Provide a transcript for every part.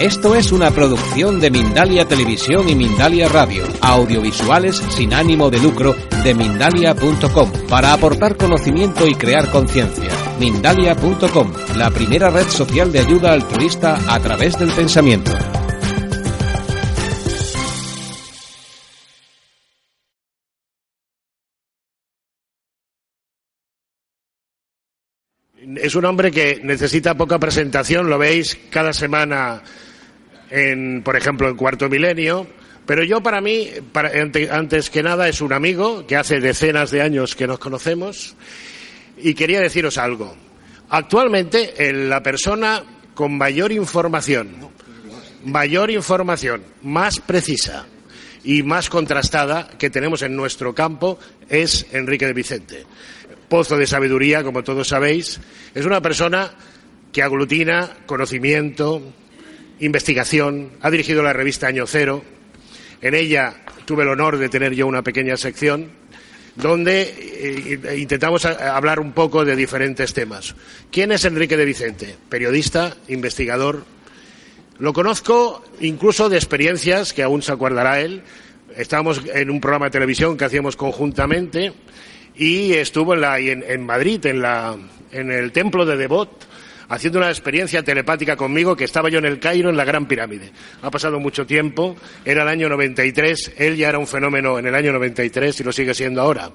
Esto es una producción de Mindalia Televisión y Mindalia Radio, audiovisuales sin ánimo de lucro de mindalia.com, para aportar conocimiento y crear conciencia. Mindalia.com, la primera red social de ayuda altruista a través del pensamiento. Es un hombre que necesita poca presentación, lo veis cada semana en, por ejemplo, en Cuarto Milenio. Pero yo, para mí, para, antes que nada, es un amigo que hace decenas de años que nos conocemos. Y quería deciros algo. Actualmente, la persona con mayor información, mayor información, más precisa y más contrastada que tenemos en nuestro campo es Enrique de Vicente. Pozo de sabiduría, como todos sabéis, es una persona que aglutina conocimiento, investigación, ha dirigido la revista Año Cero. En ella tuve el honor de tener yo una pequeña sección donde eh, intentamos hablar un poco de diferentes temas. ¿Quién es Enrique de Vicente? Periodista, investigador. Lo conozco incluso de experiencias que aún se acordará él. Estábamos en un programa de televisión que hacíamos conjuntamente y estuvo en, en Madrid, en, la, en el templo de Devot, haciendo una experiencia telepática conmigo que estaba yo en el Cairo en la Gran Pirámide. Ha pasado mucho tiempo, era el año 93, él ya era un fenómeno en el año 93 y lo sigue siendo ahora.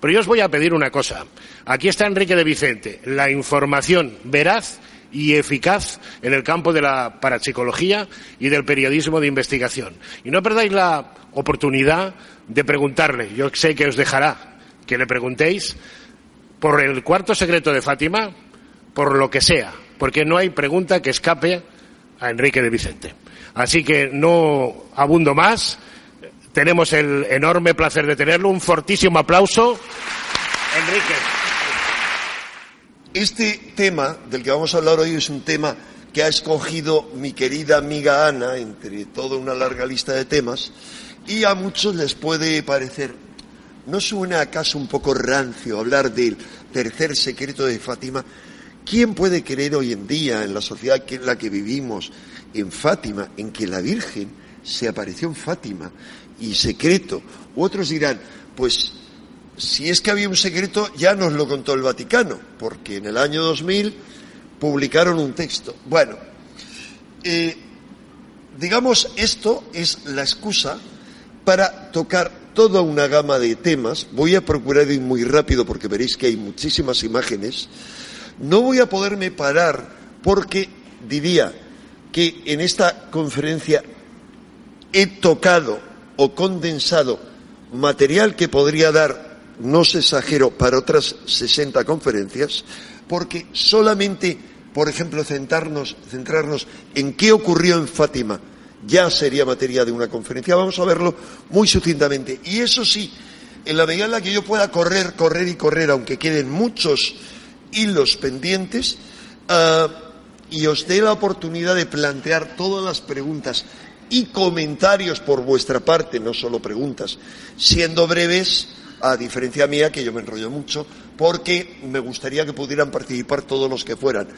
Pero yo os voy a pedir una cosa. Aquí está Enrique de Vicente, la información veraz y eficaz en el campo de la parapsicología y del periodismo de investigación. Y no perdáis la oportunidad de preguntarle, yo sé que os dejará que le preguntéis por el cuarto secreto de Fátima, por lo que sea, porque no hay pregunta que escape a Enrique de Vicente. Así que no abundo más. Tenemos el enorme placer de tenerlo. Un fortísimo aplauso. Enrique. Este tema del que vamos a hablar hoy es un tema que ha escogido mi querida amiga Ana entre toda una larga lista de temas y a muchos les puede parecer, ¿no suena acaso un poco rancio hablar del tercer secreto de Fátima? ¿Quién puede creer hoy en día, en la sociedad en la que vivimos, en Fátima, en que la Virgen se apareció en Fátima y secreto? otros dirán, pues si es que había un secreto, ya nos lo contó el Vaticano, porque en el año 2000 publicaron un texto. Bueno, eh, digamos, esto es la excusa para tocar toda una gama de temas. Voy a procurar ir muy rápido porque veréis que hay muchísimas imágenes no voy a poderme parar porque diría que en esta conferencia he tocado o condensado material que podría dar, no se exagero, para otras 60 conferencias, porque solamente, por ejemplo, centrarnos, centrarnos en qué ocurrió en Fátima ya sería materia de una conferencia. Vamos a verlo muy sucintamente. Y eso sí, en la medida en la que yo pueda correr, correr y correr, aunque queden muchos hilos pendientes ah, y os dé la oportunidad de plantear todas las preguntas y comentarios por vuestra parte, no solo preguntas, siendo breves, a diferencia mía, que yo me enrollo mucho, porque me gustaría que pudieran participar todos los que fueran.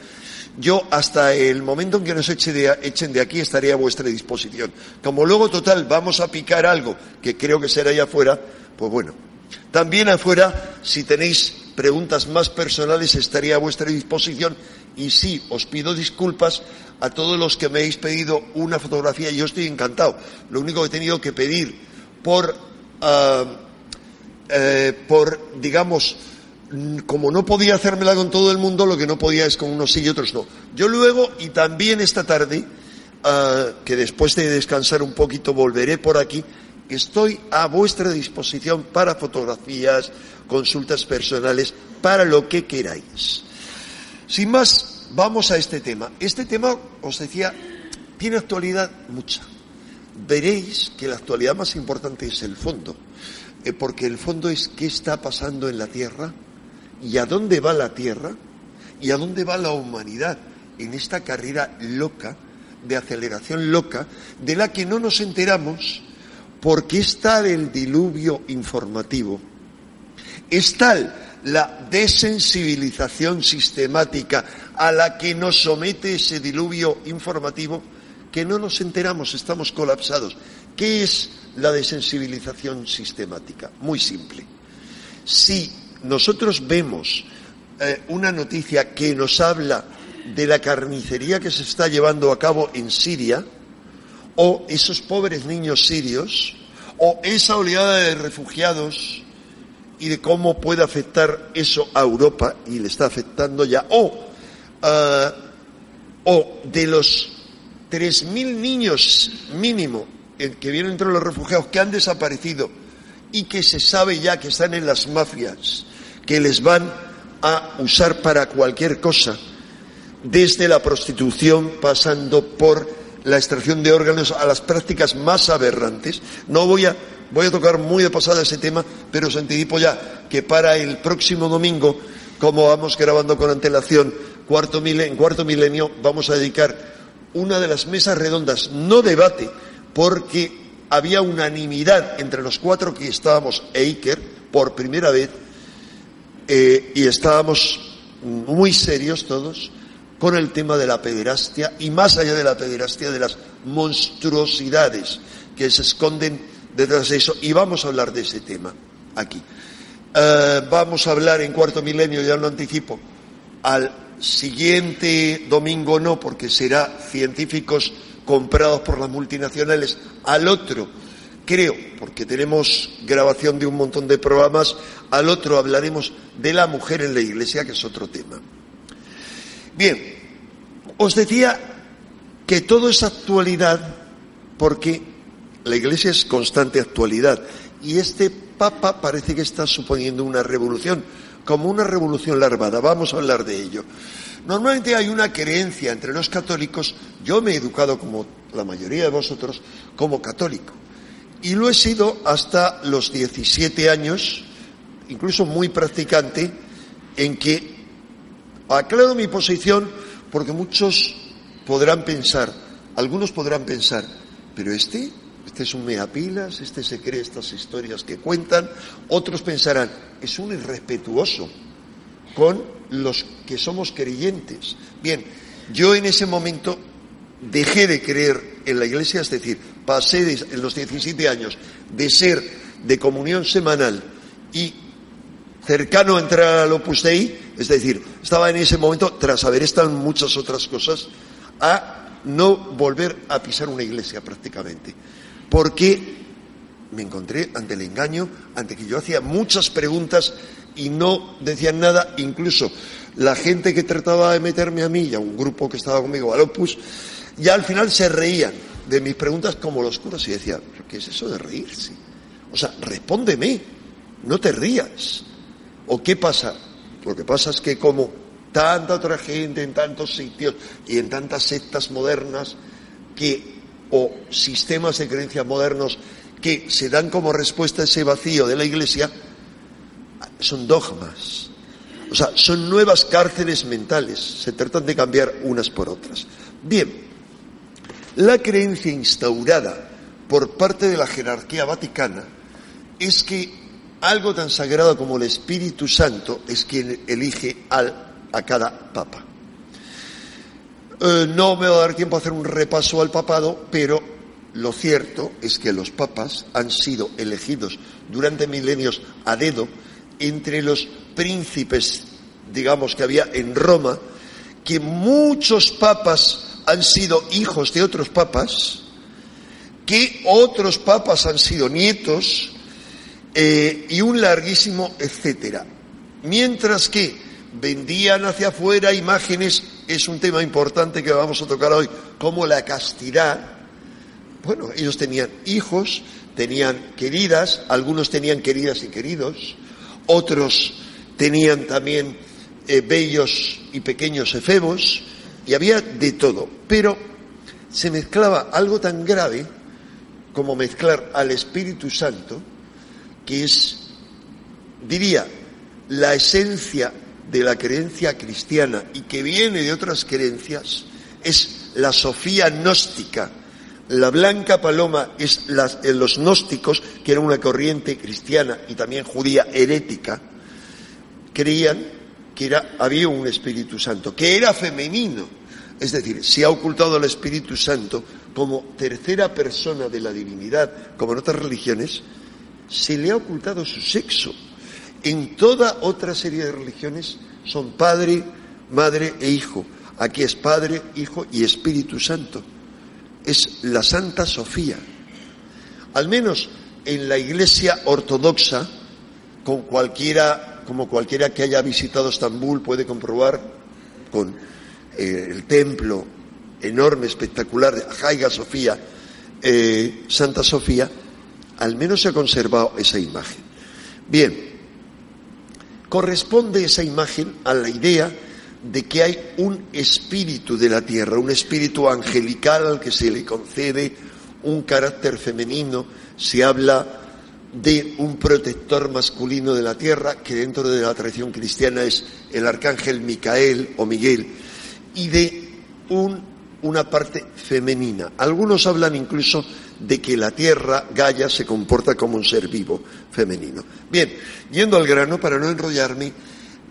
Yo, hasta el momento en que nos echen de aquí, estaría a vuestra disposición. Como luego, total, vamos a picar algo que creo que será allá afuera, pues bueno. También afuera, si tenéis preguntas más personales estaría a vuestra disposición y sí, os pido disculpas a todos los que me habéis pedido una fotografía. Yo estoy encantado. Lo único que he tenido que pedir por, ah, eh, digamos, como no podía hacérmela con todo el mundo, lo que no podía es con unos sí y otros no. Yo luego, y también esta tarde, ah, que después de descansar un poquito volveré por aquí, estoy a vuestra disposición para fotografías, consultas personales, para lo que queráis. Sin más, vamos a este tema. Este tema, os decía, ¿Tiene actualidad? Mucha. Veréis que la actualidad más importante es el fondo, eh, porque el fondo es qué está pasando en la Tierra y a dónde va la Tierra y a dónde va la humanidad en esta carrera loca, de aceleración loca, de la que no nos enteramos porque es tal el diluvio informativo, es tal la desensibilización sistemática a la que nos somete ese diluvio informativo que no nos enteramos, estamos colapsados. ¿Qué es la desensibilización sistemática? Muy simple. Si nosotros vemos eh, una noticia que nos habla de la carnicería que se está llevando a cabo en Siria, o esos pobres niños sirios, o esa oleada de refugiados y de cómo puede afectar eso a Europa, y le está afectando ya, o, uh, o de los 3.000 niños mínimo que vienen entre los refugiados que han desaparecido y que se sabe ya que están en las mafias, que les van a usar para cualquier cosa, desde la prostitución pasando por la extracción de órganos a las prácticas más aberrantes. No voy a, voy a tocar muy de pasada ese tema, pero os anticipo ya que para el próximo domingo, como vamos grabando con antelación, cuarto en cuarto milenio, vamos a dedicar una de las mesas redondas, no debate, porque había unanimidad entre los cuatro que estábamos, Eiker, por primera vez, eh, y estábamos muy serios todos con el tema de la pederastia y más allá de la pederastia, de las monstruosidades que se esconden detrás de eso. Y vamos a hablar de ese tema aquí. Eh, vamos a hablar en cuarto milenio, ya lo anticipo, al siguiente domingo no, porque será científicos comprados por las multinacionales, al otro creo, porque tenemos grabación de un montón de programas, al otro hablaremos de la mujer en la iglesia, que es otro tema. Bien, os decía que todo es actualidad porque la iglesia es constante actualidad y este papa parece que está suponiendo una revolución, como una revolución larvada. Vamos a hablar de ello. Normalmente hay una creencia entre los católicos, yo me he educado como la mayoría de vosotros como católico y lo he sido hasta los 17 años, incluso muy practicante, en que aclaro mi posición porque muchos podrán pensar, algunos podrán pensar, pero este, este es un meapilas, este se cree estas historias que cuentan, otros pensarán, es un irrespetuoso con los que somos creyentes. Bien, yo en ese momento dejé de creer en la iglesia, es decir, pasé en los 17 años de ser de comunión semanal y cercano a entrar al Opus Dei, es decir, estaba en ese momento, tras haber estado en muchas otras cosas, a no volver a pisar una iglesia prácticamente. Porque me encontré ante el engaño, ante que yo hacía muchas preguntas y no decían nada, incluso la gente que trataba de meterme a mí y a un grupo que estaba conmigo, al Opus, ya al final se reían de mis preguntas como los curas y decía, ¿qué es eso de reírse? O sea, respóndeme, no te rías. ¿O qué pasa? Lo que pasa es que como tanta otra gente en tantos sitios y en tantas sectas modernas que o sistemas de creencias modernos que se dan como respuesta a ese vacío de la Iglesia son dogmas. O sea, son nuevas cárceles mentales. Se tratan de cambiar unas por otras. Bien, la creencia instaurada por parte de la jerarquía vaticana es que algo tan sagrado como el Espíritu Santo es quien elige a cada papa. Eh, no me va a dar tiempo a hacer un repaso al papado, pero lo cierto es que los papas han sido elegidos durante milenios a dedo entre los príncipes, digamos, que había en Roma, que muchos papas han sido hijos de otros papas, que otros papas han sido nietos, eh, y un larguísimo etcétera. Mientras que vendían hacia afuera imágenes, es un tema importante que vamos a tocar hoy, como la castidad. Bueno, ellos tenían hijos, tenían queridas, algunos tenían queridas y queridos, otros tenían también eh, bellos y pequeños efebos, y había de todo. Pero se mezclaba algo tan grave como mezclar al Espíritu Santo, que es, diría, la esencia de la creencia cristiana y que viene de otras creencias, es la Sofía gnóstica. La blanca paloma es los gnósticos, que era una corriente cristiana y también judía herética, creían que era, había un Espíritu Santo, que era femenino. Es decir, se ha ocultado al Espíritu Santo como tercera persona de la divinidad, como en otras religiones, se le ha ocultado su sexo. En toda otra serie de religiones son padre, madre e hijo. Aquí es Padre, Hijo y Espíritu Santo. Es la Santa Sofía. Al menos en la Iglesia ortodoxa, con cualquiera, como cualquiera que haya visitado Estambul puede comprobar, con eh, el templo enorme, espectacular de Jaiga Sofía, eh, Santa Sofía, al menos se ha conservado esa imagen. Bien, corresponde esa imagen a la idea de que hay un espíritu de la tierra, un espíritu angelical al que se le concede un carácter femenino, se habla de un protector masculino de la tierra, que dentro de la tradición cristiana es el arcángel Micael o Miguel, y de una parte femenina. Algunos hablan incluso de que la tierra, Gaia, se comporta como un ser vivo femenino. Bien, yendo al grano, para no enrollarme,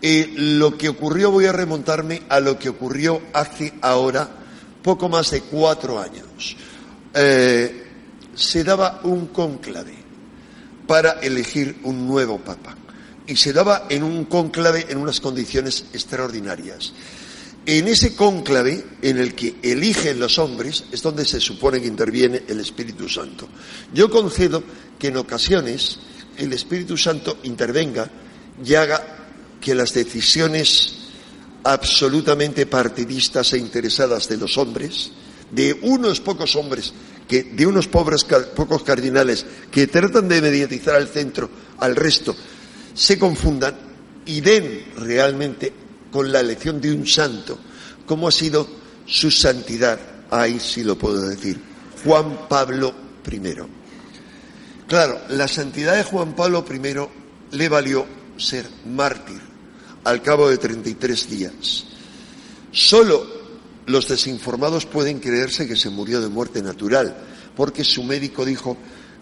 eh, lo que ocurrió, voy a remontarme a lo que ocurrió hace ahora poco más de cuatro años. Eh, se daba un cónclave para elegir un nuevo papa y se daba en un cónclave en unas condiciones extraordinarias. En ese cónclave en el que eligen los hombres es donde se supone que interviene el Espíritu Santo. Yo concedo que en ocasiones el Espíritu Santo intervenga y haga que las decisiones absolutamente partidistas e interesadas de los hombres, de unos pocos hombres, de unos pobres, pocos cardinales que tratan de mediatizar al centro, al resto, se confundan y den realmente con la elección de un santo, como ha sido su santidad, ahí sí lo puedo decir, Juan Pablo I. Claro, la santidad de Juan Pablo I le valió ser mártir al cabo de 33 días. Solo los desinformados pueden creerse que se murió de muerte natural, porque su médico dijo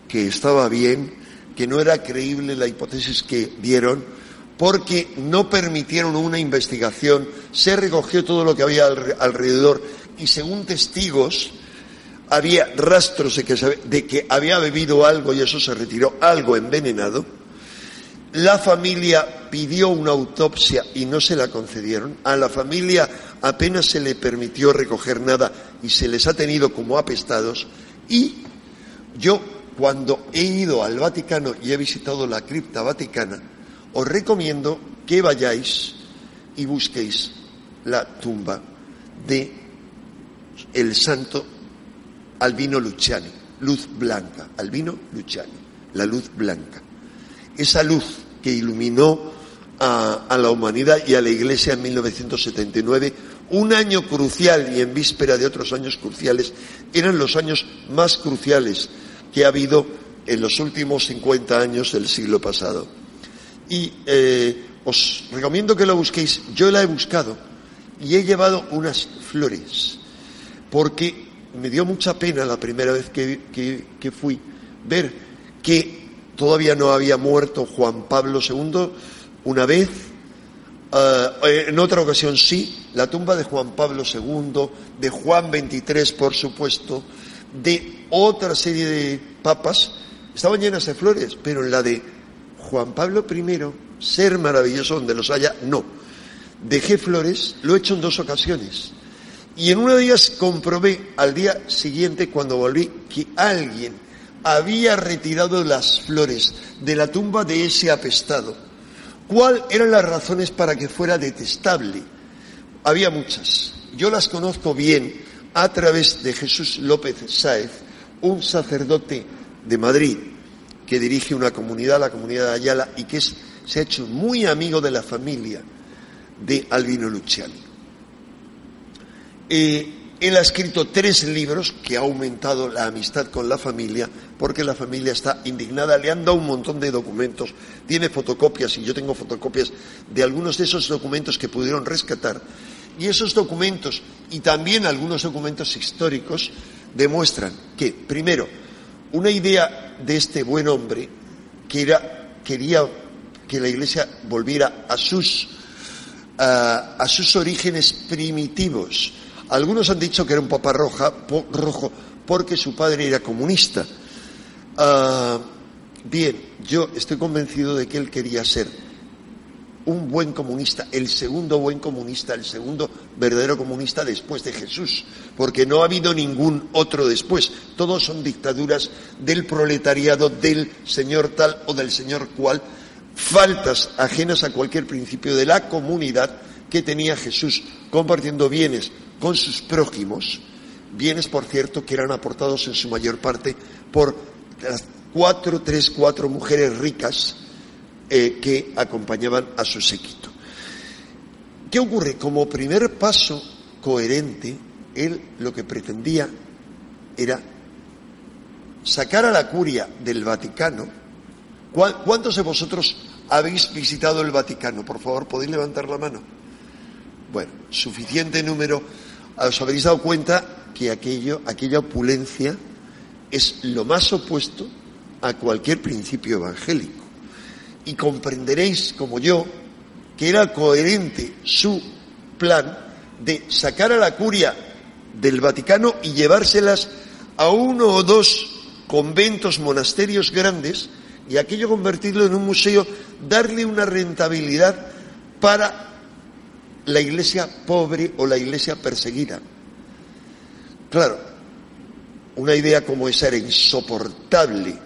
que estaba bien, que no era creíble la hipótesis que dieron, porque no permitieron una investigación, se recogió todo lo que había alrededor y según testigos había rastros de que, de que había bebido algo y eso se retiró, algo envenenado la familia pidió una autopsia y no se la concedieron. A la familia apenas se le permitió recoger nada y se les ha tenido como apestados. Y yo, cuando he ido al Vaticano y he visitado la cripta vaticana, os recomiendo que vayáis y busquéis la tumba de el santo Albino Luciani, luz blanca, Albino Luciani, la luz blanca. Esa luz que iluminó a, la humanidad y a la Iglesia en 1979, un año crucial y en víspera de otros años cruciales, eran los años más cruciales que ha habido en los últimos 50 años del siglo pasado. Y eh, os recomiendo que lo busquéis. Yo la he buscado y he llevado unas flores, porque me dio mucha pena la primera vez que, que fui ver que todavía no había muerto Juan Pablo II una vez, eh, en otra ocasión sí, la tumba de Juan Pablo II, de Juan XXIII, por supuesto, de otra serie de papas, estaban llenas de flores, pero en la de Juan Pablo I, ser maravilloso donde los haya, no. Dejé flores, lo he hecho en dos ocasiones. Y en una de ellas comprobé al día siguiente, cuando volví, que alguien había retirado las flores de la tumba de ese apestado. ¿Cuáles eran las razones para que fuera detestable? Había muchas. Yo las conozco bien a través de Jesús López Sáez, un sacerdote de Madrid que dirige una comunidad, la comunidad de Ayala, y que se ha hecho muy amigo de la familia de Albino Luciani. Eh, Él ha escrito tres libros que ha aumentado la amistad con la familia porque la familia está indignada. Le han dado un montón de documentos, tiene fotocopias y yo tengo fotocopias de algunos de esos documentos que pudieron rescatar. Y esos documentos y también algunos documentos históricos demuestran que, primero, una idea de este buen hombre que era, quería que la Iglesia volviera a sus, a sus orígenes primitivos. Algunos han dicho que era un papa roja, rojo porque su padre era comunista. Ah, bien, yo estoy convencido de que él quería ser un buen comunista, el segundo buen comunista, el segundo verdadero comunista después de Jesús, porque no ha habido ningún otro después. Todos son dictaduras del proletariado, del señor tal o del señor cual, faltas ajenas a cualquier principio de la comunidad que tenía Jesús, compartiendo bienes con sus prójimos, bienes, por cierto, que eran aportados en su mayor parte por las cuatro, tres, cuatro mujeres ricas eh, que acompañaban a su séquito. ¿Qué ocurre? Como primer paso coherente, él lo que pretendía era sacar a la curia del Vaticano. ¿Cuántos de vosotros habéis visitado el Vaticano? Por favor, ¿podéis levantar la mano? Bueno, suficiente número. Os habréis dado cuenta que aquello, aquella opulencia es lo más opuesto a cualquier principio evangélico. Y comprenderéis, como yo, que era coherente su plan de sacar a la curia del Vaticano y llevárselas a uno o dos conventos, monasterios grandes, y aquello convertirlo en un museo, darle una rentabilidad para la iglesia pobre o la iglesia perseguida. Claro, una idea como esa era insoportable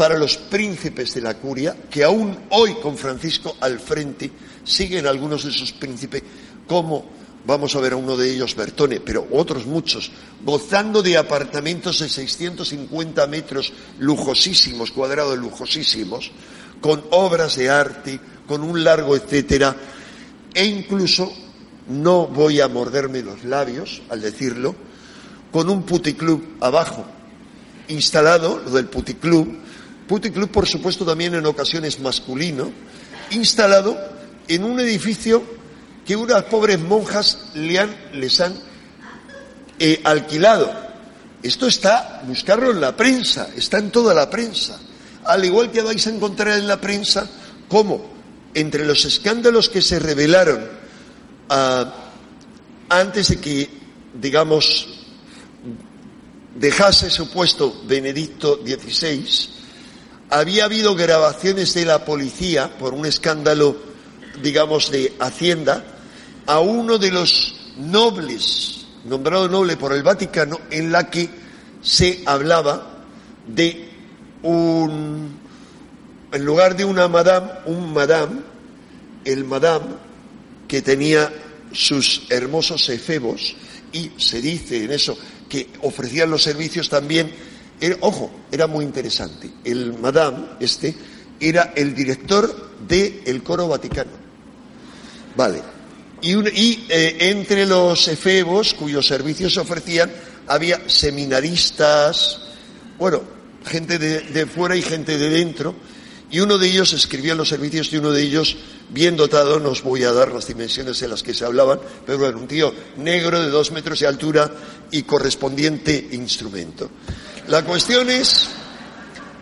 para los príncipes de la curia, que aún hoy con Francisco al frente siguen algunos de esos príncipes, como vamos a ver a uno de ellos, Bertone, pero otros muchos, gozando de apartamentos de 650 metros lujosísimos, cuadrados lujosísimos, con obras de arte, con un largo etcétera, e incluso, no voy a morderme los labios al decirlo, con un puticlub abajo, instalado, lo del puticlub, puticlub por supuesto también en ocasiones masculino, instalado en un edificio que unas pobres monjas le han, les han eh, alquilado. Esto está, buscarlo en la prensa, está en toda la prensa. Al igual que vais a encontrar en la prensa cómo entre los escándalos que se revelaron ah, antes de que, digamos, dejase su puesto Benedicto XVI, había habido grabaciones de la policía por un escándalo, digamos, de Hacienda, a uno de los nobles, nombrado noble por el Vaticano, en la que se hablaba de un, en lugar de una madame, un madame, el madame que tenía sus hermosos efebos, y se dice en eso que ofrecían los servicios también, ojo, era muy interesante. El madame, este, era el director del coro vaticano. Vale. Y, eh, entre los efebos cuyos servicios se ofrecían había seminaristas, bueno, gente de fuera y gente de dentro, y uno de ellos escribía los servicios y uno de ellos, bien dotado, no os voy a dar las dimensiones en las que se hablaban, pero bueno, un tío negro de dos metros de altura y correspondiente instrumento. La cuestión es,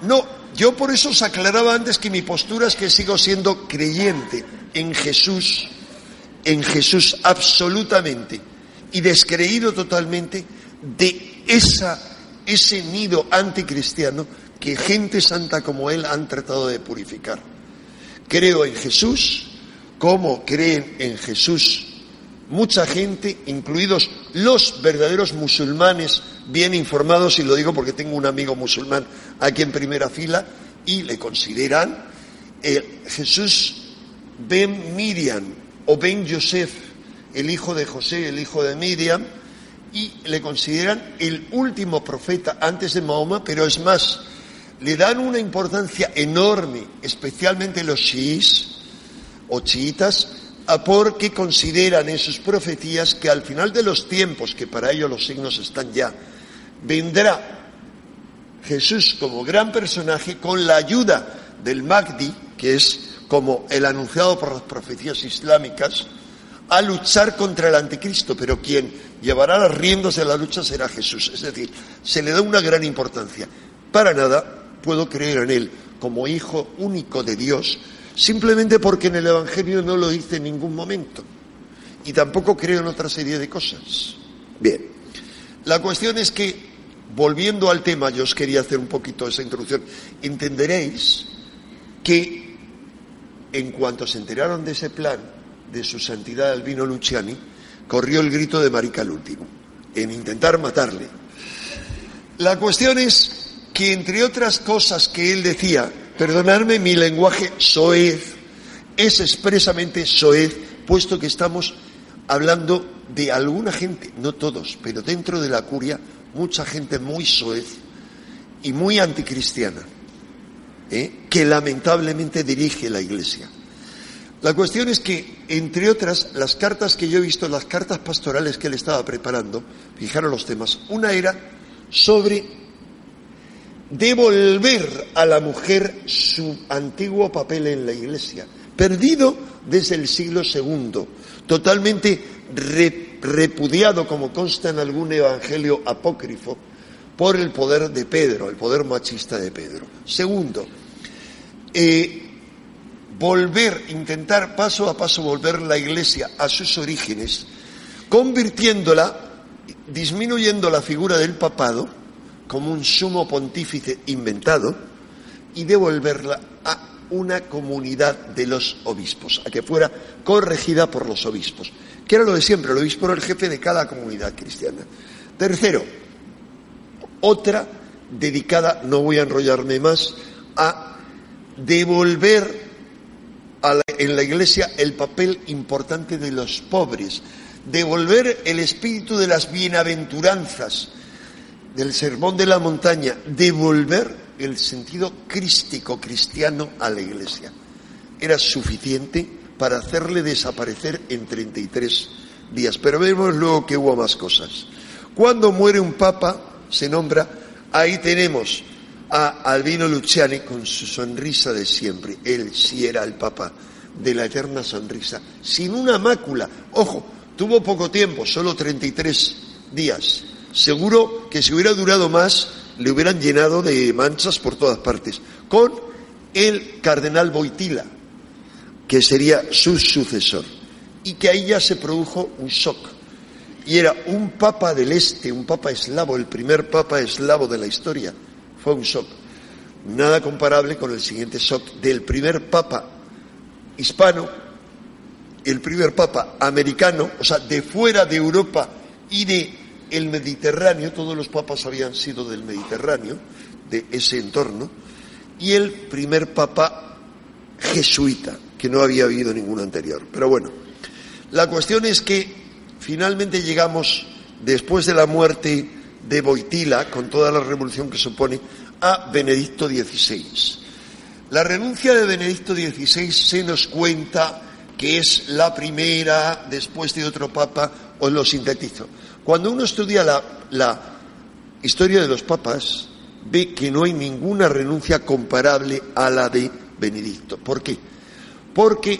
no, yo por eso os aclaraba antes que mi postura es que sigo siendo creyente en Jesús, en Jesús absolutamente, y descreído totalmente de esa, ese nido anticristiano que gente santa como Él han tratado de purificar. Creo en Jesús, como creen en Jesús mucha gente, incluidos los verdaderos musulmanes bien informados, y lo digo porque tengo un amigo musulmán aquí en primera fila, y le consideran eh, Jesús Ben Miriam o Ben Joseph, el hijo de José, el hijo de Miriam, y le consideran el último profeta antes de Mahoma, pero es más, le dan una importancia enorme, especialmente los chiíes o chiitas, porque consideran en sus profecías que al final de los tiempos, que para ellos los signos están ya, vendrá Jesús como gran personaje con la ayuda del Mahdi, que es como el anunciado por las profecías islámicas, a luchar contra el anticristo, pero quien llevará las riendas de la lucha será Jesús. Es decir, se le da una gran importancia. Para nada puedo creer en él como hijo único de Dios, simplemente porque en el Evangelio no lo dice en ningún momento. Y tampoco creo en otra serie de cosas. Bien, la cuestión es que, volviendo al tema, yo os quería hacer un poquito esa introducción, entenderéis que en cuanto se enteraron de ese plan de su santidad Albino Luciani, corrió el grito de Marica el último, en intentar matarle. La cuestión es que, entre otras cosas que él decía, Perdonadme mi lenguaje soez, es expresamente soez, puesto que estamos hablando de alguna gente, no todos, pero dentro de la curia, mucha gente muy soez y muy anticristiana, ¿eh? que lamentablemente dirige la Iglesia. La cuestión es que, entre otras, las cartas que yo he visto, las cartas pastorales que él estaba preparando, fijaros los temas, una era sobre devolver a la mujer su antiguo papel en la Iglesia, perdido desde el siglo II, totalmente repudiado, como consta en algún evangelio apócrifo, por el poder de Pedro, el poder machista de Pedro. Segundo, eh, volver, intentar paso a paso volver la Iglesia a sus orígenes, convirtiéndola, disminuyendo la figura del papado, como un sumo pontífice inventado y devolverla a una comunidad de los obispos, a que fuera corregida por los obispos, que era lo de siempre, el obispo era el jefe de cada comunidad cristiana. Tercero, otra dedicada, no voy a enrollarme más, a devolver en la iglesia el papel importante de los pobres, devolver el espíritu de las bienaventuranzas, del sermón de la montaña, devolver el sentido crístico cristiano a la iglesia. Era suficiente para hacerle desaparecer en 33 días. Pero vemos luego que hubo más cosas. Cuando muere un papa, se nombra, ahí tenemos a Albino Luciani con su sonrisa de siempre. Él sí era el papa de la eterna sonrisa, sin una mácula. Ojo, tuvo poco tiempo, solo 33 días seguro que si hubiera durado más le hubieran llenado de manchas por todas partes, con el cardenal Boitila, que sería su sucesor, y que ahí ya se produjo un shock. Y era un papa del este, un papa eslavo, el primer papa eslavo de la historia. Fue un shock. Nada comparable con el siguiente shock del primer papa hispano, el primer papa americano, o sea, de fuera de Europa y de el Mediterráneo, todos los papas habían sido del Mediterráneo, de ese entorno, y el primer papa jesuita, que no había habido ningún anterior. Pero bueno, la cuestión es que finalmente llegamos, después de la muerte de Boitila, con toda la revolución que supone, a Benedicto XVI. La renuncia de Benedicto XVI se nos cuenta que es la primera, después de otro papa, os lo sintetizo, cuando uno estudia la, historia de los papas, ve que no hay ninguna renuncia comparable a la de Benedicto. ¿Por qué? Porque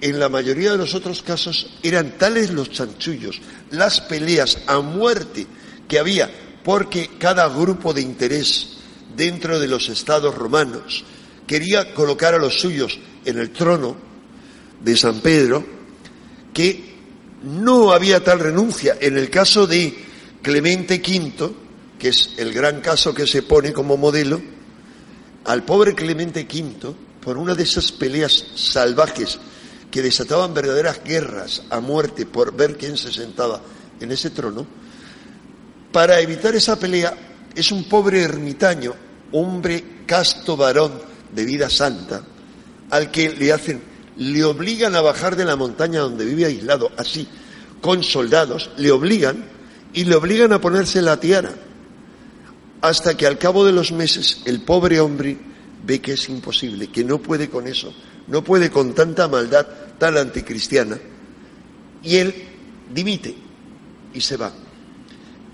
en la mayoría de los otros casos eran tales los chanchullos, las peleas a muerte que había, porque cada grupo de interés dentro de los estados romanos quería colocar a los suyos en el trono de San Pedro, que no había tal renuncia. En el caso de Clemente V, que es el gran caso que se pone como modelo, al pobre Clemente V, por una de esas peleas salvajes que desataban verdaderas guerras a muerte por ver quién se sentaba en ese trono, para evitar esa pelea es un pobre ermitaño, hombre casto varón de vida santa, al que le hacen le obligan a bajar de la montaña donde vive aislado, así, con soldados, le obligan y le obligan a ponerse la tiara, hasta que al cabo de los meses el pobre hombre ve que es imposible, que no puede con eso, no puede con tanta maldad tan anticristiana, y él dimite y se va.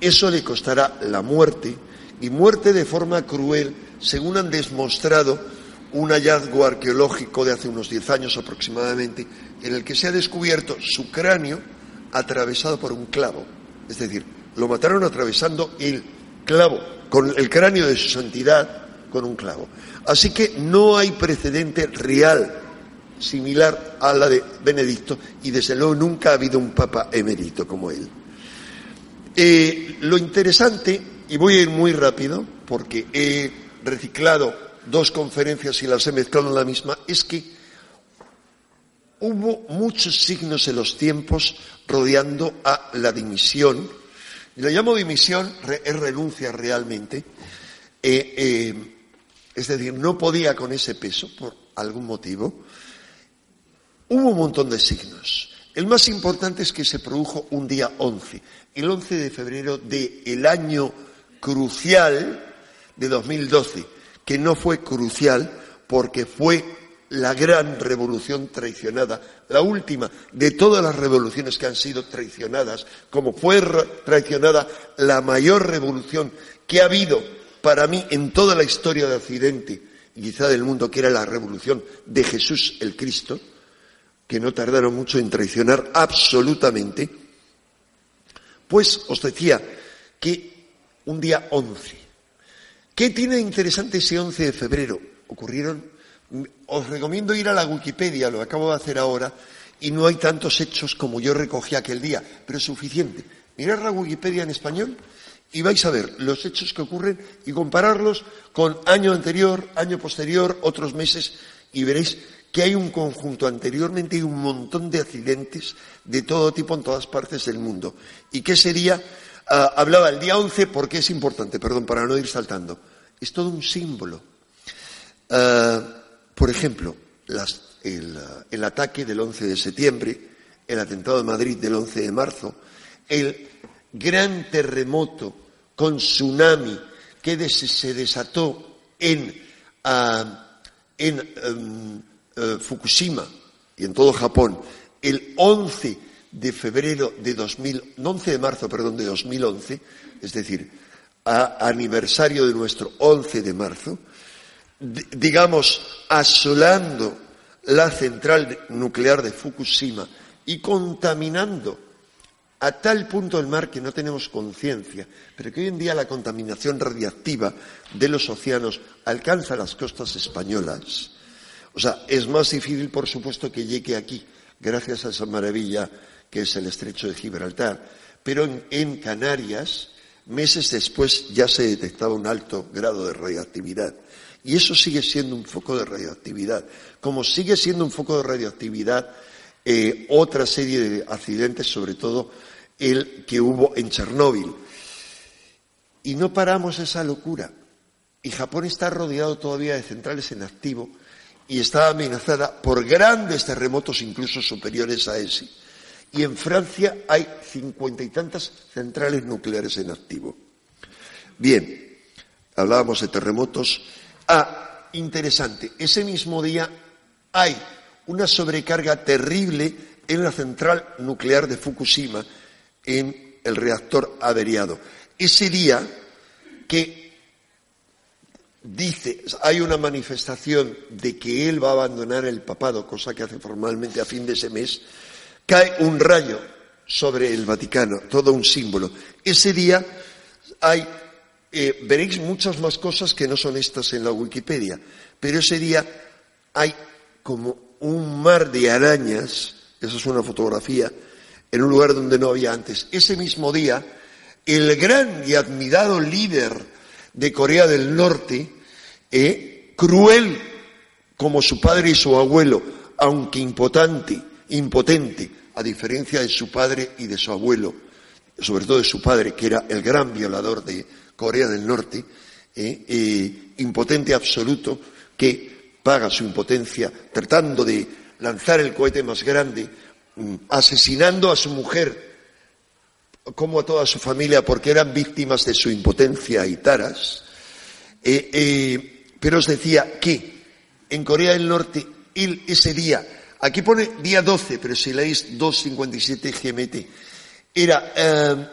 Eso le costará la muerte, y muerte de forma cruel, según han demostrado un hallazgo arqueológico de hace unos 10 años aproximadamente, en el que se ha descubierto su cráneo atravesado por un clavo. Es decir, lo mataron atravesando el clavo, con el cráneo de su santidad, con un clavo. Así que no hay precedente real similar a la de Benedicto y desde luego nunca ha habido un papa emérito como él. Eh, lo interesante, y voy a ir muy rápido porque he reciclado dos conferencias y las he mezclado en la misma, es que hubo muchos signos en los tiempos rodeando a la dimisión. Y la llamo dimisión, es renuncia realmente. Eh, eh, es decir, no podía con ese peso por algún motivo. Hubo un montón de signos. El más importante es que se produjo un día 11, el 11 de febrero del año crucial de 2012, que no fue crucial porque fue la gran revolución traicionada, la última de todas las revoluciones que han sido traicionadas, como fue traicionada la mayor revolución que ha habido para mí en toda la historia de Occidente quizá del mundo, que era la revolución de Jesús el Cristo, que no tardaron mucho en traicionar absolutamente, pues os decía que un día 11. ¿Qué tiene interesante ese 11 de febrero? Ocurrieron, os recomiendo ir a la Wikipedia, lo acabo de hacer ahora, y no hay tantos hechos como yo recogí aquel día, pero es suficiente. Mirar la Wikipedia en español y vais a ver los hechos que ocurren y compararlos con año anterior, año posterior, otros meses y veréis que hay un conjunto anteriormente y un montón de accidentes de todo tipo en todas partes del mundo. ¿Y qué sería? Ah, hablaba el día 11 porque es importante, perdón, para no ir saltando. Es todo un símbolo. Ah, por ejemplo, el, el ataque del 11 de septiembre, el atentado de Madrid del 11 de marzo, el gran terremoto con tsunami que se desató en, ah, en em, eh, Fukushima y en todo Japón el 11 de febrero de 2000, 11 de marzo, perdón, de 2011, es decir, a aniversario de nuestro 11 de marzo, digamos, asolando la central nuclear de Fukushima y contaminando a tal punto el mar que no tenemos conciencia, pero que hoy en día la contaminación radiactiva de los océanos alcanza las costas españolas. O sea, es más difícil, por supuesto, que llegue aquí, gracias a esa maravilla que es el estrecho de Gibraltar. Pero en, Canarias, meses después, ya se detectaba un alto grado de radioactividad. Y eso sigue siendo un foco de radioactividad. Como sigue siendo un foco de radioactividad, eh, otra serie de accidentes, sobre todo el que hubo en Chernóbil. Y no paramos esa locura. Y Japón está rodeado todavía de centrales en activo y está amenazada por grandes terremotos incluso superiores a ese. Y en Francia hay cincuenta y tantas centrales nucleares en activo. Bien, hablábamos de terremotos. Ah, interesante, ese mismo día hay una sobrecarga terrible en la central nuclear de Fukushima en el reactor averiado. Ese día que dice, hay una manifestación de que él va a abandonar el papado, cosa que hace formalmente a fin de ese mes, cae un rayo sobre el Vaticano, todo un símbolo. Ese día hay, eh, veréis muchas más cosas que no son estas en la Wikipedia, pero ese día hay como un mar de arañas, esa es una fotografía, en un lugar donde no había antes. Ese mismo día, el gran y admirado líder de Corea del Norte, eh, cruel como su padre y su abuelo, aunque impotente, impotente, a diferencia de su padre y de su abuelo, sobre todo de su padre, que era el gran violador de Corea del Norte, eh, eh, impotente absoluto, que paga su impotencia tratando de lanzar el cohete más grande Mm, asesinando a su mujer como a toda su familia porque eran víctimas de su impotencia y taras. Eh, pero os decía que en Corea del Norte ese día Aquí pone día 12, pero si leéis 257 GMT, era eh,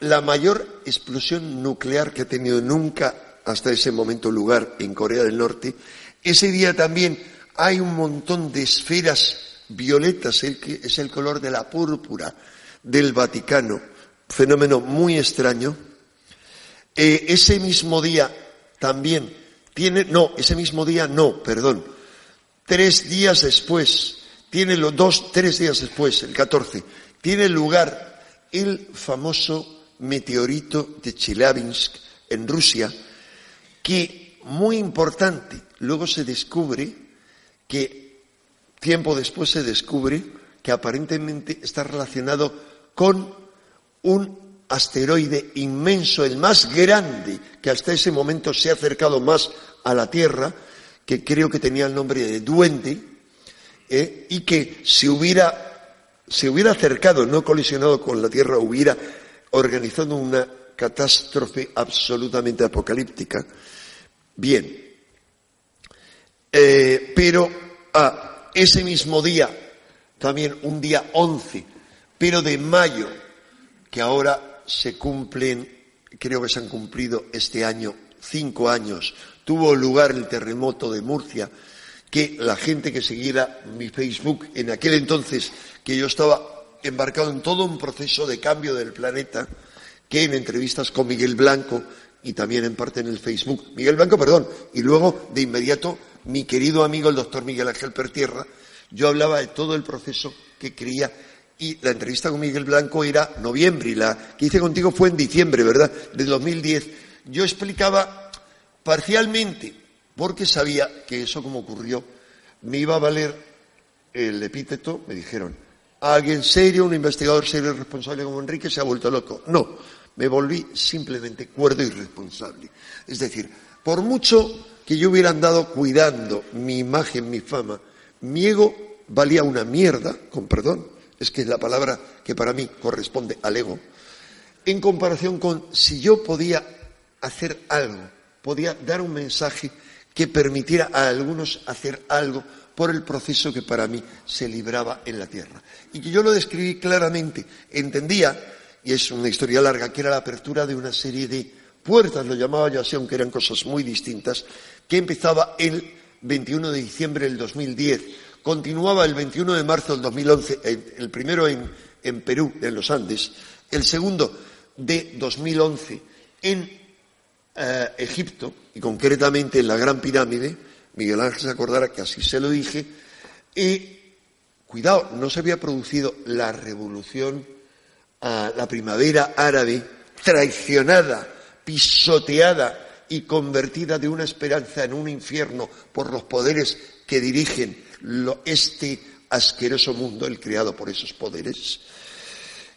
la mayor explosión nuclear que ha tenido nunca hasta ese momento lugar en Corea del Norte. Ese día también hay un montón de esferas violetas, es el color de la púrpura del Vaticano, fenómeno muy extraño. Eh, ese mismo día también tiene, no, ese mismo día no, perdón, tres días después, tiene los dos, tres días después, el 14, tiene lugar el famoso meteorito de Chelyabinsk en Rusia, que muy importante, luego se descubre que tiempo después se descubre que aparentemente está relacionado con un asteroide inmenso, el más grande que hasta ese momento se ha acercado más a la Tierra, que creo que tenía el nombre de Duende, ¿eh? y que si hubiera, se hubiera acercado, no colisionado con la Tierra, hubiera organizado una catástrofe absolutamente apocalíptica. Bien, eh, pero a ese mismo día, también un día 11, pero de mayo, que ahora se cumplen, creo que se han cumplido este año cinco años. Tuvo lugar el terremoto de Murcia, que la gente que siguiera mi Facebook en aquel entonces, que yo estaba embarcado en todo un proceso de cambio del planeta, que en entrevistas con Miguel Blanco y también en parte en el Facebook, Miguel Blanco, perdón, y luego de inmediato mi querido amigo el doctor Miguel Ángel Pertierra, yo hablaba de todo el proceso que creía y la entrevista con Miguel Blanco era noviembre y la que hice contigo fue en diciembre, ¿verdad? De 2010. Yo explicaba parcialmente, porque sabía que eso como ocurrió, me iba a valer el epíteto, me dijeron, alguien serio, un investigador serio y responsable como Enrique se ha vuelto loco. No, me volví simplemente cuerdo y responsable. Es decir, por mucho que yo hubiera andado cuidando mi imagen, mi fama, mi ego valía una mierda, con perdón, es que es la palabra que para mí corresponde al ego, en comparación con si yo podía hacer algo, podía dar un mensaje que permitiera a algunos hacer algo por el proceso que para mí se libraba en la tierra. Y que yo lo describí claramente, entendía, y es una historia larga, que era la apertura de una serie de puertas, lo llamaba yo así, aunque eran cosas muy distintas, que empezaba el 21 de diciembre del 2010 continuaba el 21 de marzo del 2011, el primero en, Perú, en los Andes, el segundo de 2011 en Egipto, y concretamente en la Gran Pirámide, Miguel Ángel se acordará que así se lo dije, y cuidado, no se había producido la revolución, la primavera árabe, traicionada, pisoteada y convertida de una esperanza en un infierno por los poderes que dirigen este asqueroso mundo, el creado por esos poderes.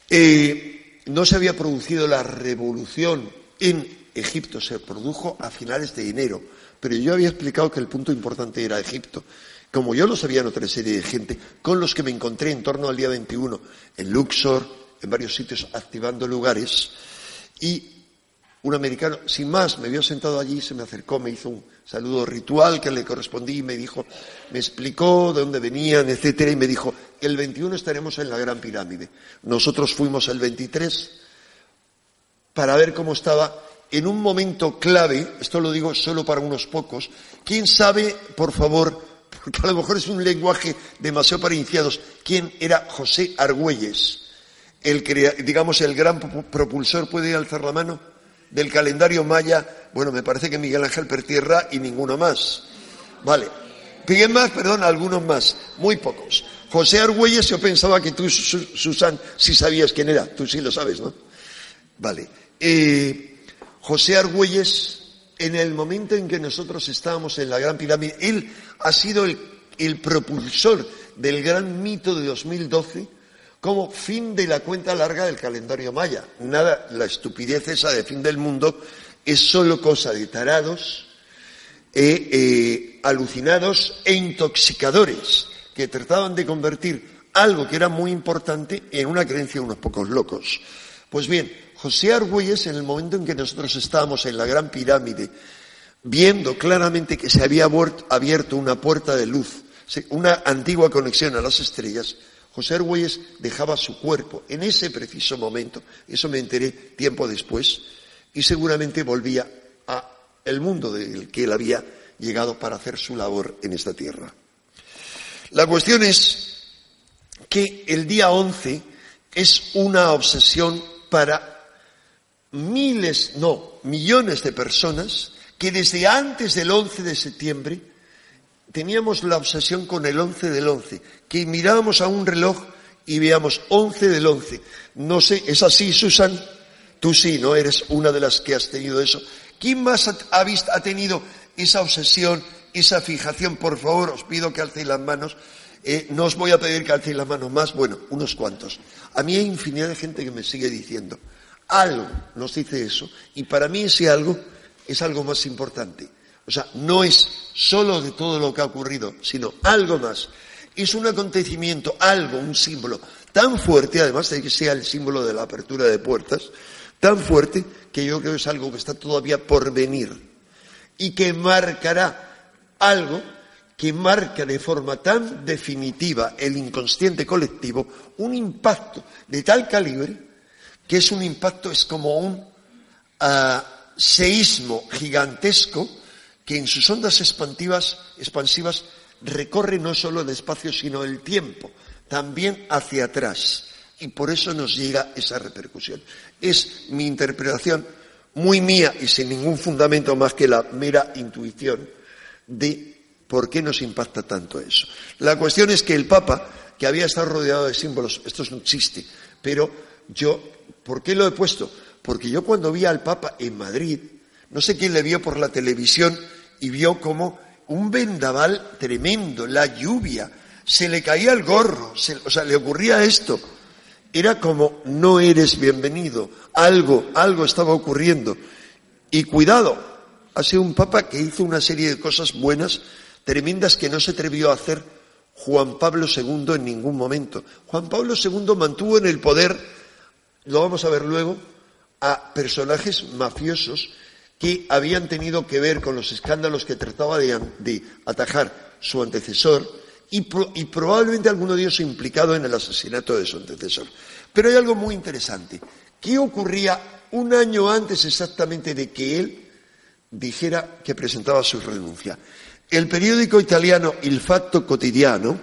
Eh, no se había producido la revolución en Egipto, se produjo a finales de enero, pero yo había explicado que el punto importante era Egipto. Como yo lo sabía en otra serie de gente, con los que me encontré en torno al día 21 en Luxor, en varios sitios activando lugares, y un americano, sin más, me vio sentado allí, se me acercó, me hizo un saludo ritual que le correspondí y me dijo, me explicó de dónde venían, etcétera, y me dijo, el 21 estaremos en la Gran Pirámide. Nosotros fuimos el 23 para ver cómo estaba en un momento clave, esto lo digo solo para unos pocos, ¿quién sabe, por favor, porque a lo mejor es un lenguaje demasiado para iniciados, quién era José Argüelles? El, digamos, el gran propulsor, ¿puede alzar la mano? del calendario maya, bueno, me parece que Miguel Ángel Pertierra y ninguno más. Vale. Piden más, perdón, algunos más, muy pocos. José Argüelles, yo pensaba que tú, Susan, sí sabías quién era, tú sí lo sabes, ¿no? Vale. Eh, José Argüelles, en el momento en que nosotros estábamos en la Gran Pirámide, él ha sido el, propulsor del gran mito de 2012 como fin de la cuenta larga del calendario maya. Nada, la estupidez esa de fin del mundo es solo cosa de tarados, eh, eh, alucinados e intoxicadores que trataban de convertir algo que era muy importante en una creencia de unos pocos locos. Pues bien, José Argüelles, en el momento en que nosotros estábamos en la Gran Pirámide, viendo claramente que se había abierto una puerta de luz una antigua conexión a las estrellas, José Argüelles dejaba su cuerpo en ese preciso momento, eso me enteré tiempo después, y seguramente volvía a el mundo del que él había llegado para hacer su labor en esta tierra. La cuestión es que el día 11 es una obsesión para miles, no, millones de personas que desde antes del 11 de septiembre teníamos la obsesión con el 11 del 11, que mirábamos a un reloj y veíamos 11 del 11. No sé, ¿es así, Susan? Tú sí, ¿no? Eres una de las que has tenido eso. ¿Quién más ha, visto, ha tenido esa obsesión, esa fijación? Por favor, os pido que alcéis las manos. Eh, no os voy a pedir que alcéis las manos más, bueno, unos cuantos. A mí hay infinidad de gente que me sigue diciendo, algo nos dice eso, y para mí ese algo es algo más importante. O sea, no es solo de todo lo que ha ocurrido, sino algo más. Es un acontecimiento, algo, un símbolo tan fuerte, además de que sea el símbolo de la apertura de puertas, tan fuerte que yo creo que es algo que está todavía por venir y que marcará algo que marca de forma tan definitiva el inconsciente colectivo un impacto de tal calibre que es un impacto, es como un uh, seísmo gigantesco que en sus ondas expansivas, expansivas recorre no solo el espacio sino el tiempo, también hacia atrás. Y por eso nos llega esa repercusión. Es mi interpretación muy mía y sin ningún fundamento más que la mera intuición de por qué nos impacta tanto eso. La cuestión es que el Papa, que había estado rodeado de símbolos, esto es un chiste, pero yo, ¿por qué lo he puesto? Porque yo cuando vi al Papa en Madrid, no sé quién le vio por la televisión y vio como un vendaval tremendo, la lluvia, se le caía el gorro, o sea, le ocurría esto. Era como, no eres bienvenido, algo, algo estaba ocurriendo. Y cuidado, ha sido un papa que hizo una serie de cosas buenas, tremendas, que no se atrevió a hacer Juan Pablo II en ningún momento. Juan Pablo II mantuvo en el poder, lo vamos a ver luego, a personajes mafiosos que habían tenido que ver con los escándalos que trataba de, atajar su antecesor y, probablemente alguno de ellos implicado en el asesinato de su antecesor. Pero hay algo muy interesante. ¿Qué ocurría un año antes exactamente de que él dijera que presentaba su renuncia? El periódico italiano Il Fatto Quotidiano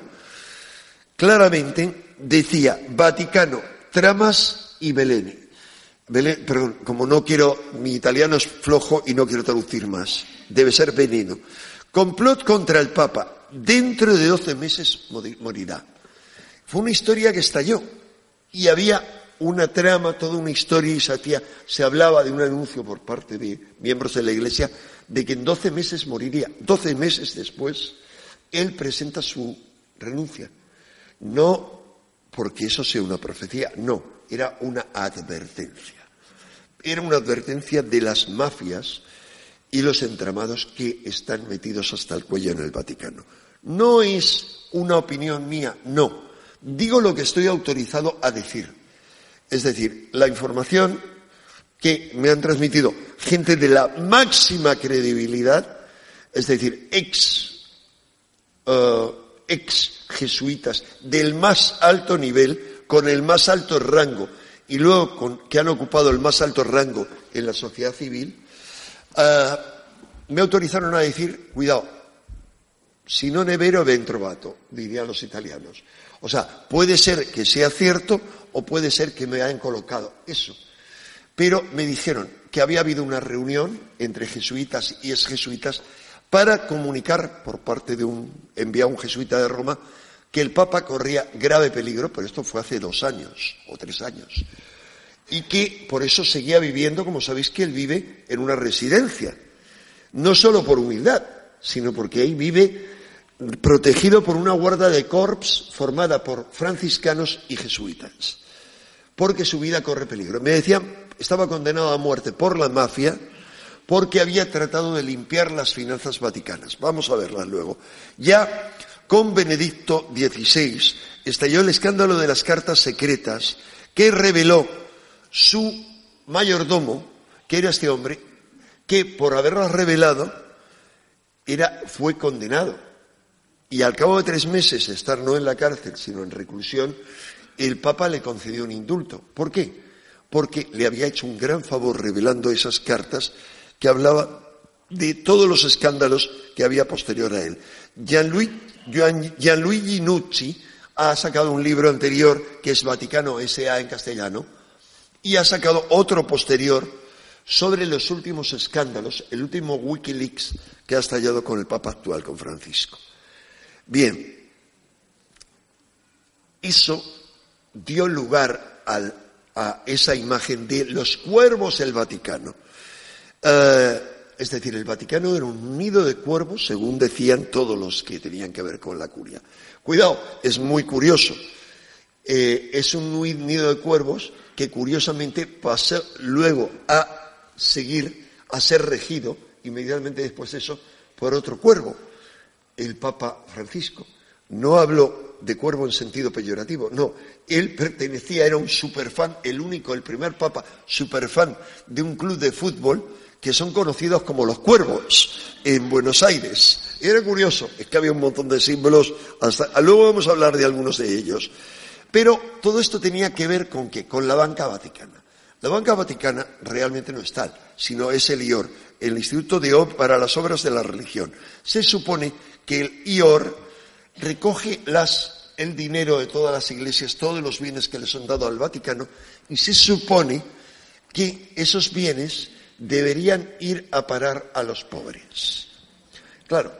claramente decía Vaticano, tramas y Belén perdón, como no quiero, mi italiano es flojo y no quiero traducir más. Debe ser veneno. Complot contra el Papa. Dentro de doce meses morirá. Fue una historia que estalló y había una trama, toda una historia y se, se hablaba de un anuncio por parte de miembros de la Iglesia de que en doce meses moriría. Doce meses después, él presenta su renuncia. No porque eso sea una profecía, no, era una advertencia. Era una advertencia de las mafias y los entramados que están metidos hasta el cuello en el Vaticano. No es una opinión mía, no. Digo lo que estoy autorizado a decir. Es decir, la información que me han transmitido gente de la máxima credibilidad, es decir, ex, eh, ex jesuitas del más alto nivel, con el más alto rango y luego que han ocupado el más alto rango en la sociedad civil, eh, me autorizaron a decir, cuidado, si no nevero ben trovato, dirían los italianos. O sea, puede ser que sea cierto o puede ser que me hayan colocado eso. Pero me dijeron que había habido una reunión entre jesuitas y exjesuitas para comunicar por parte de un enviado un jesuita de Roma que el Papa corría grave peligro, pero esto fue hace dos años o tres años, y que por eso seguía viviendo, como sabéis que él vive en una residencia, no solo por humildad, sino porque ahí vive protegido por una guarda de corps formada por franciscanos y jesuitas, porque su vida corre peligro. Me decían, estaba condenado a muerte por la mafia, porque había tratado de limpiar las finanzas vaticanas. Vamos a verlas luego. Ya con Benedicto XVI estalló el escándalo de las cartas secretas que reveló su mayordomo, que era este hombre, que por haberlas revelado era, fue condenado. Y al cabo de tres meses de estar no en la cárcel, sino en reclusión, el Papa le concedió un indulto. ¿Por qué? Porque le había hecho un gran favor revelando esas cartas que hablaban de todos los escándalos que había posterior a él. Gianluigi Nucci ha sacado un libro anterior que es Vaticano S.A. en castellano y ha sacado otro posterior sobre los últimos escándalos, el último Wikileaks que ha estallado con el Papa actual, con Francisco. Bien, eso dio lugar a esa imagen de los cuervos del Vaticano. Eh, es decir, el Vaticano era un nido de cuervos, según decían todos los que tenían que ver con la curia. Cuidado, es muy curioso. Eh, es un nido de cuervos que curiosamente pasa luego a seguir, a ser regido inmediatamente después de eso por otro cuervo, el Papa Francisco. No hablo de cuervo en sentido peyorativo, no. Él pertenecía, era un superfan, el único, el primer Papa superfan de un club de fútbol que son conocidos como los cuervos en Buenos Aires. era curioso, es que había un montón de símbolos, hasta, luego vamos a hablar de algunos de ellos. Pero todo esto tenía que ver con qué? Con la banca vaticana. La banca vaticana realmente no es tal, sino es el IOR, el Instituto de para las Obras de la Religión. Se supone que el IOR recoge el dinero de todas las iglesias, todos los bienes que les han dado al Vaticano, y se supone que esos bienes deberían ir a parar a los pobres. Claro,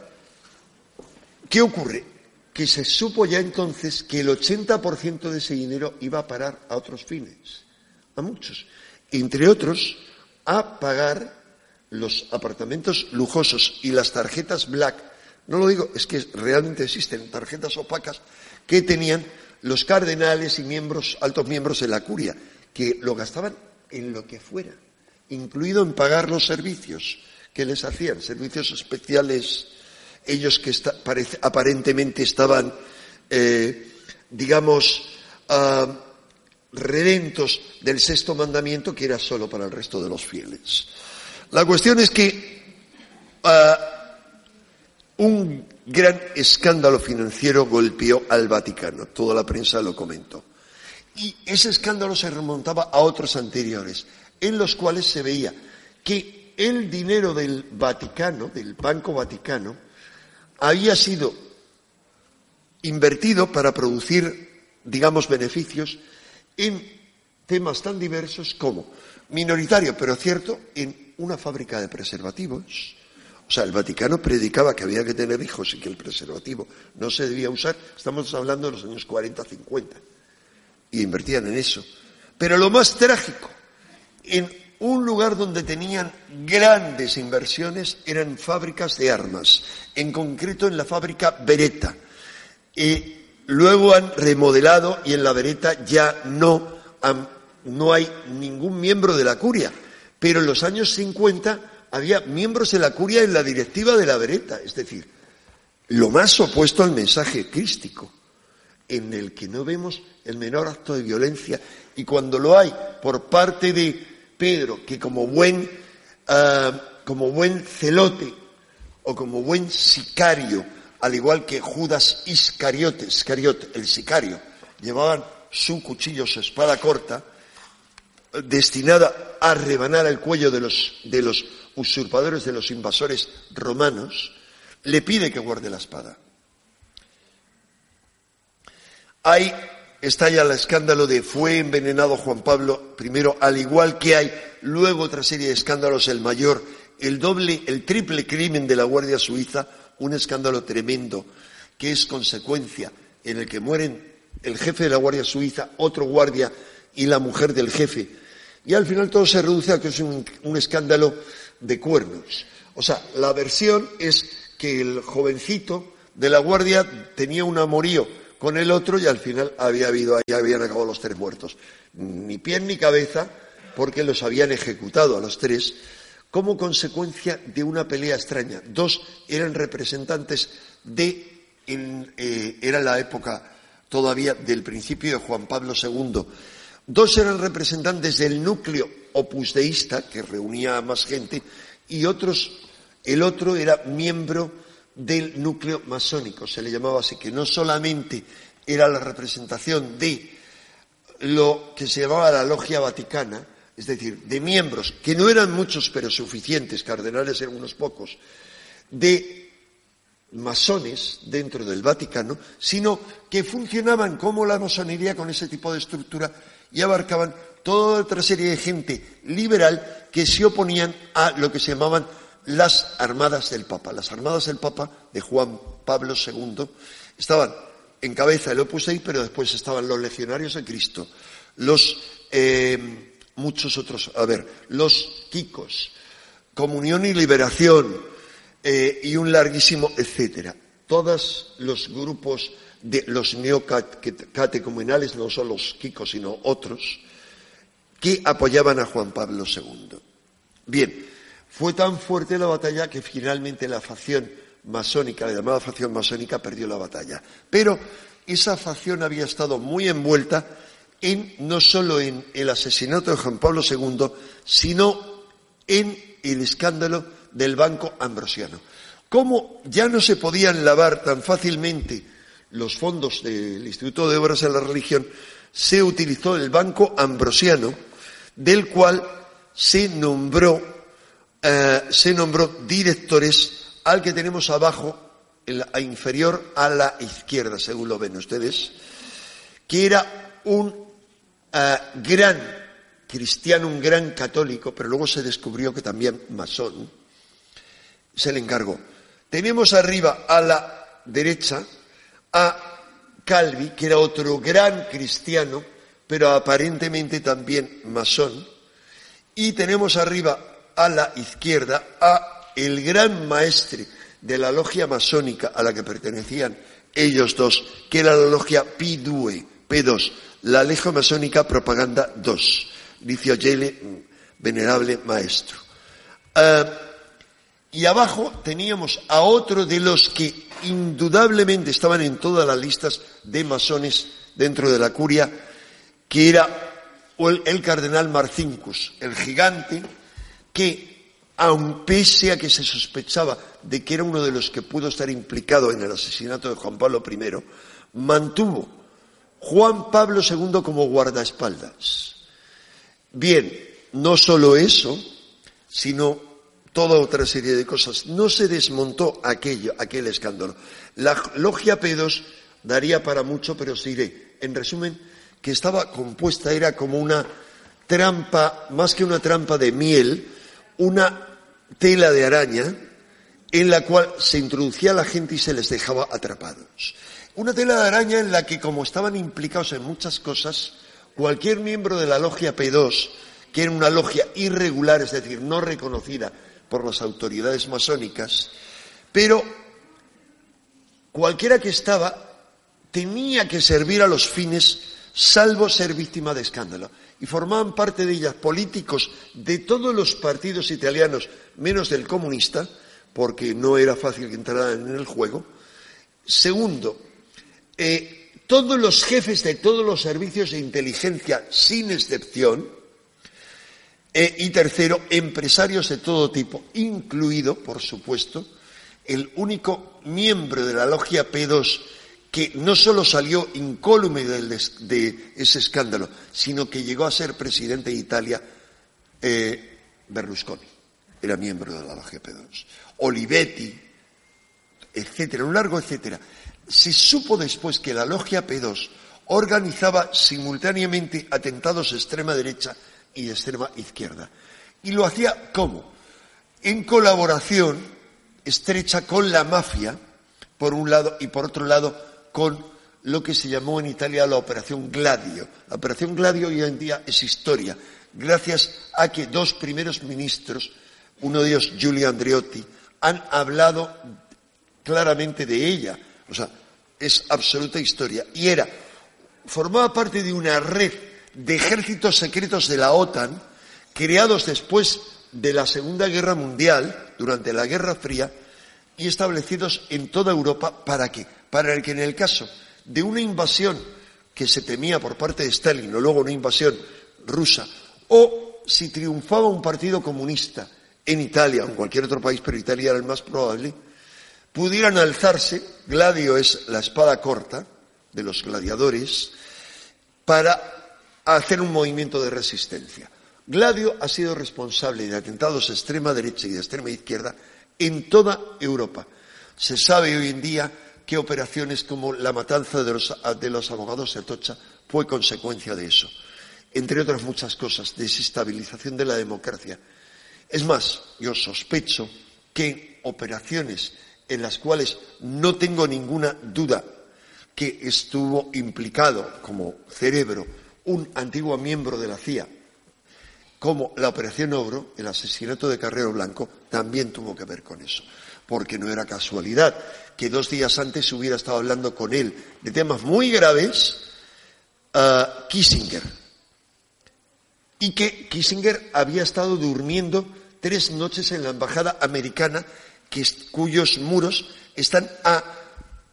¿qué ocurre? Que se supo ya entonces que el 80% de ese dinero iba a parar a otros fines, a muchos, entre otros a pagar los apartamentos lujosos y las tarjetas black. No lo digo, es que realmente existen tarjetas opacas que tenían los cardenales y miembros, altos miembros de la curia, que lo gastaban en lo que fuera incluido en pagar los servicios que les hacían, servicios especiales, ellos que aparentemente estaban, eh, digamos, uh, redentos del sexto mandamiento que era solo para el resto de los fieles. La cuestión es que ah, un gran escándalo financiero golpeó al Vaticano, toda la prensa lo comentó. Y ese escándalo se remontaba a otros anteriores en los cuales se veía que el dinero del Vaticano, del Banco Vaticano, había sido invertido para producir, digamos, beneficios en temas tan diversos como minoritario, pero cierto, en una fábrica de preservativos. O sea, el Vaticano predicaba que había que tener hijos y que el preservativo no se debía usar. Estamos hablando de los años 40-50. Y invertían en eso. Pero lo más trágico en un lugar donde tenían grandes inversiones eran fábricas de armas, en concreto en la fábrica Beretta. Y luego han remodelado y en la Beretta ya no, no hay ningún miembro de la curia, pero en los años 50 había miembros de la curia en la directiva de la Beretta, es decir, lo más opuesto al mensaje crístico, en el que no vemos el menor acto de violencia y cuando lo hay por parte de Pedro, que como buen, ah, como buen celote o como buen sicario, al igual que Judas Iscariote, el sicario, llevaban su cuchillo, su espada corta, destinada a rebanar el cuello de los, de los usurpadores, de los invasores romanos, le pide que guarde la espada. Hay está ya el escándalo de fue envenenado Juan Pablo I, al igual que hay luego otra serie de escándalos, el mayor, el doble, el triple crimen de la Guardia Suiza, un escándalo tremendo que es consecuencia en el que mueren el jefe de la Guardia Suiza, otro guardia y la mujer del jefe. Y al final todo se reduce a que es un, un escándalo de cuernos. O sea, la versión es que el jovencito de la Guardia tenía un amorío con el otro y al final había habido, ahí habían acabado los tres muertos. Ni pie ni cabeza, porque los habían ejecutado a los tres como consecuencia de una pelea extraña. Dos eran representantes de, eh, era la época todavía del principio de Juan Pablo II. Dos eran representantes del núcleo opusdeísta, que reunía a más gente, y otros, el otro era miembro del núcleo masónico, se le llamaba así, que no solamente era la representación de lo que se llamaba la logia vaticana, es decir, de miembros, que no eran muchos pero suficientes, cardenales eran unos pocos, de masones dentro del Vaticano, sino que funcionaban como la masonería con ese tipo de estructura y abarcaban toda otra serie de gente liberal que se oponían a lo que se llamaban las armadas del Papa. Las armadas del Papa de Juan Pablo II estaban en cabeza del Opus Dei, pero después estaban los legionarios de Cristo, los eh, muchos otros, a ver, los Kikos, Comunión y Liberación eh, y un larguísimo etcétera. Todos los grupos de los neocatecumenales, no son los Kikos, sino otros, que apoyaban a Juan Pablo II. Bien, fue tan fuerte la batalla que finalmente la facción masónica, la llamada facción masónica, perdió la batalla. Pero esa facción había estado muy envuelta en, no solo en el asesinato de Juan Pablo II, sino en el escándalo del Banco Ambrosiano. Como ya no se podían lavar tan fácilmente los fondos del Instituto de Obras de la Religión, se utilizó el Banco Ambrosiano, del cual se nombró, eh, se nombró directores al que tenemos abajo, a inferior a la izquierda, según lo ven ustedes, que era un eh, gran cristiano, un gran católico, pero luego se descubrió que también masón, se le encargó. Tenemos arriba a la derecha a Calvi, que era otro gran cristiano, pero aparentemente también masón, y tenemos arriba a la izquierda a el gran maestre de la logia masónica a la que pertenecían ellos dos, que era la logia Pi Due, P2, la Logia Masónica Propaganda 2, dice Yele, venerable maestro. Ah, y abajo teníamos a otro de los que indudablemente estaban en todas las listas de masones dentro de la curia, que era el, cardenal Marcincus, el gigante, que, aun pese a que se sospechaba de que era uno de los que pudo estar implicado en el asesinato de Juan Pablo I, mantuvo Juan Pablo II como guardaespaldas. Bien, no solo eso, sino toda otra serie de cosas. No se desmontó aquello, aquel escándalo. La logia P2 daría para mucho, pero os diré, en resumen, que estaba compuesta, era como una trampa, más que una trampa de miel, una tela de araña en la cual se introducía la gente y se les dejaba atrapados. Una tela de araña en la que, como estaban implicados en muchas cosas, cualquier miembro de la logia P2, que era una logia irregular, es decir, no reconocida por las autoridades masónicas, pero cualquiera que estaba tenía que servir a los fines salvo ser víctima de escándalo. Y formaban parte de ellas políticos de todos los partidos italianos, menos del comunista, porque no era fácil que entraran en el juego. Segundo, eh, todos los jefes de todos los servicios de inteligencia, sin excepción, eh, y tercero, empresarios de todo tipo, incluido, por supuesto, el único miembro de la logia P2 que no solo salió incólume de ese escándalo, sino que llegó a ser presidente de Italia eh, Berlusconi. Era miembro de la logia P2. Olivetti, etcétera, un largo etcétera. Se supo después que la logia P2 organizaba simultáneamente atentados de extrema derecha y extrema izquierda. Y lo hacía ¿cómo? En colaboración estrecha con la mafia, por un lado, y por otro lado, con lo que se llamó en Italia la Operación Gladio. La Operación Gladio hoy en día es historia, gracias a que dos primeros ministros, uno de ellos Giulio Andreotti, han hablado claramente de ella. O sea, es absoluta historia. Y era, formaba parte de una red de ejércitos secretos de la OTAN, creados después de la Segunda Guerra Mundial, durante la Guerra Fría, y establecidos en toda Europa, ¿para qué? Para que en el caso de una invasión que se temía por parte de Stalin o luego una invasión rusa, o si triunfaba un partido comunista en Italia o en cualquier otro país, pero Italia era el más probable, pudieran alzarse, gladio es la espada corta de los gladiadores, para hacer un movimiento de resistencia. Gladio ha sido responsable de atentados de extrema derecha y de extrema izquierda en toda Europa. Se sabe hoy en día que operaciones como la matanza de los, abogados de Atocha fue consecuencia de eso. Entre otras muchas cosas, desestabilización de la democracia. Es más, yo sospecho que operaciones en las cuales no tengo ninguna duda que estuvo implicado como cerebro un antiguo miembro de la CIA, como la Operación Obro, el asesinato de Carrero Blanco, también tuvo que ver con eso. Porque no era casualidad que dos días antes hubiera estado hablando con él de temas muy graves uh, Kissinger. Y que Kissinger había estado durmiendo tres noches en la embajada americana, cuyos muros están a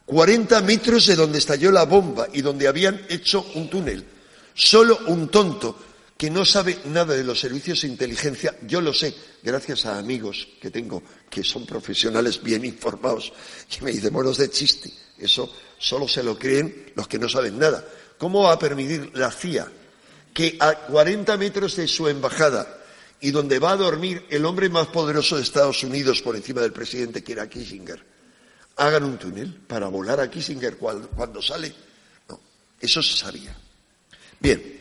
40 metros de donde estalló la bomba y donde habían hecho un túnel. Solo un tonto que no sabe nada de los servicios de inteligencia, yo lo sé, gracias a amigos que tengo que son profesionales bien informados, y me dicen, monos de chiste, eso solo se lo creen los que no saben nada. ¿Cómo va a permitir la CIA que a 40 metros de su embajada y donde va a dormir el hombre más poderoso de Estados Unidos por encima del presidente, que era Kissinger, hagan un túnel para volar a Kissinger cuando sale? No, eso se sabía. Bien,